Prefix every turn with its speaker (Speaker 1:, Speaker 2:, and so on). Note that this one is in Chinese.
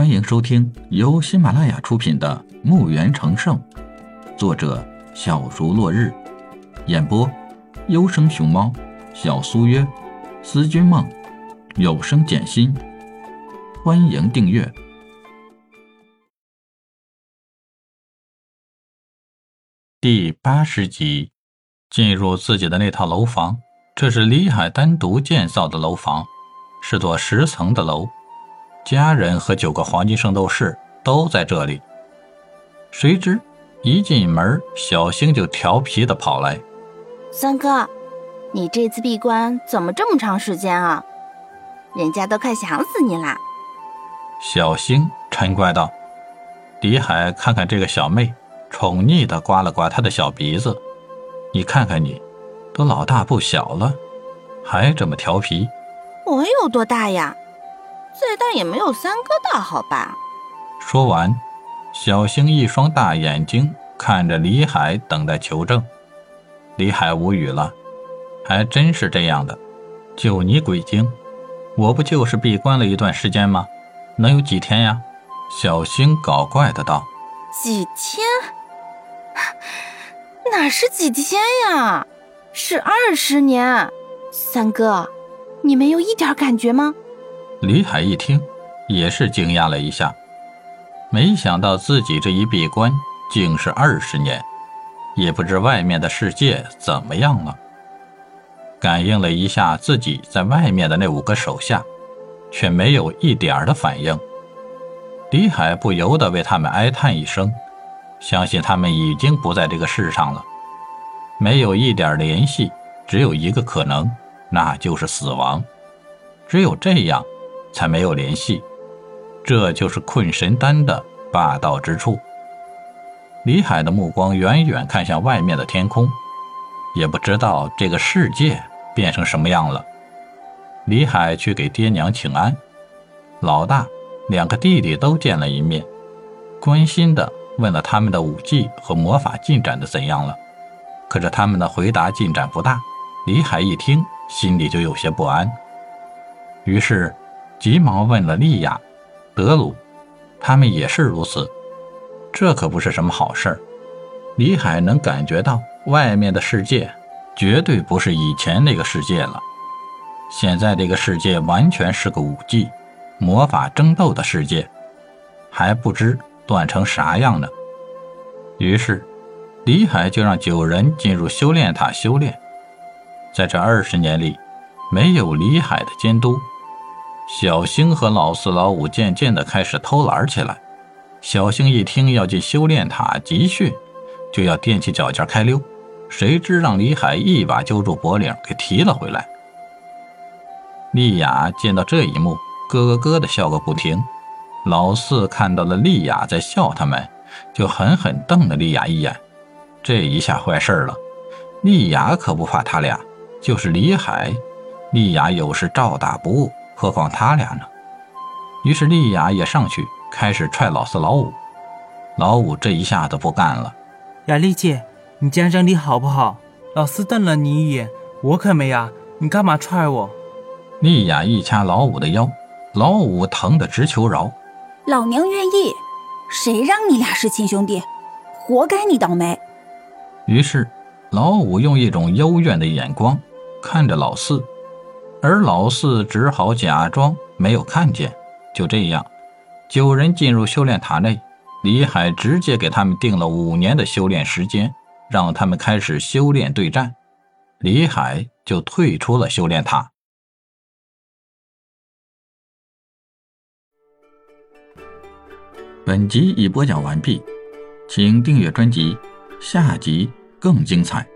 Speaker 1: 欢迎收听由喜马拉雅出品的《墓园成圣》，作者小竹落日，演播优生熊猫、小苏约、思君梦、有声简心。欢迎订阅第八十集。进入自己的那套楼房，这是李海单独建造的楼房，是座十层的楼。家人和九个黄金圣斗士都在这里。谁知一进门，小星就调皮的跑来：“
Speaker 2: 三哥，你这次闭关怎么这么长时间啊？人家都快想死你啦！”
Speaker 1: 小星嗔怪道。李海看看这个小妹，宠溺的刮了刮她的小鼻子：“你看看你，都老大不小了，还这么调皮。”
Speaker 2: 我有多大呀？再大也没有三哥大，好吧？
Speaker 1: 说完，小星一双大眼睛看着李海，等待求证。李海无语了，还真是这样的。就你鬼精，我不就是闭关了一段时间吗？能有几天呀？小星搞怪的道。
Speaker 2: 几天？哪是几天呀？是二十年。三哥，你没有一点感觉吗？
Speaker 1: 李海一听，也是惊讶了一下，没想到自己这一闭关竟是二十年，也不知外面的世界怎么样了。感应了一下自己在外面的那五个手下，却没有一点的反应。李海不由得为他们哀叹一声，相信他们已经不在这个世上了，没有一点联系，只有一个可能，那就是死亡。只有这样。才没有联系，这就是困神丹的霸道之处。李海的目光远远看向外面的天空，也不知道这个世界变成什么样了。李海去给爹娘请安，老大、两个弟弟都见了一面，关心的问了他们的武技和魔法进展的怎样了。可是他们的回答进展不大，李海一听心里就有些不安，于是。急忙问了莉亚、德鲁，他们也是如此。这可不是什么好事儿。李海能感觉到外面的世界绝对不是以前那个世界了。现在这个世界完全是个武技、魔法争斗的世界，还不知乱成啥样呢。于是，李海就让九人进入修炼塔修炼。在这二十年里，没有李海的监督。小星和老四、老五渐渐地开始偷懒起来。小星一听要进修炼塔集训，就要踮起脚尖开溜，谁知让李海一把揪住脖领给提了回来。丽雅见到这一幕，咯咯咯地笑个不停。老四看到了丽雅在笑他们，就狠狠瞪了丽雅一眼。这一下坏事了，丽雅可不怕他俩，就是李海，丽雅有时照打不误。何况他俩呢？于是丽雅也上去开始踹老四、老五。老五这一下子不干了：“
Speaker 3: 雅丽姐，你讲讲理好不好？老四瞪了你一眼，我可没啊！你干嘛踹我？”
Speaker 1: 丽雅一掐老五的腰，老五疼得直求饶：“
Speaker 4: 老娘愿意，谁让你俩是亲兄弟，活该你倒霉。”
Speaker 1: 于是老五用一种幽怨的眼光看着老四。而老四只好假装没有看见。就这样，九人进入修炼塔内，李海直接给他们定了五年的修炼时间，让他们开始修炼对战。李海就退出了修炼塔。本集已播讲完毕，请订阅专辑，下集更精彩。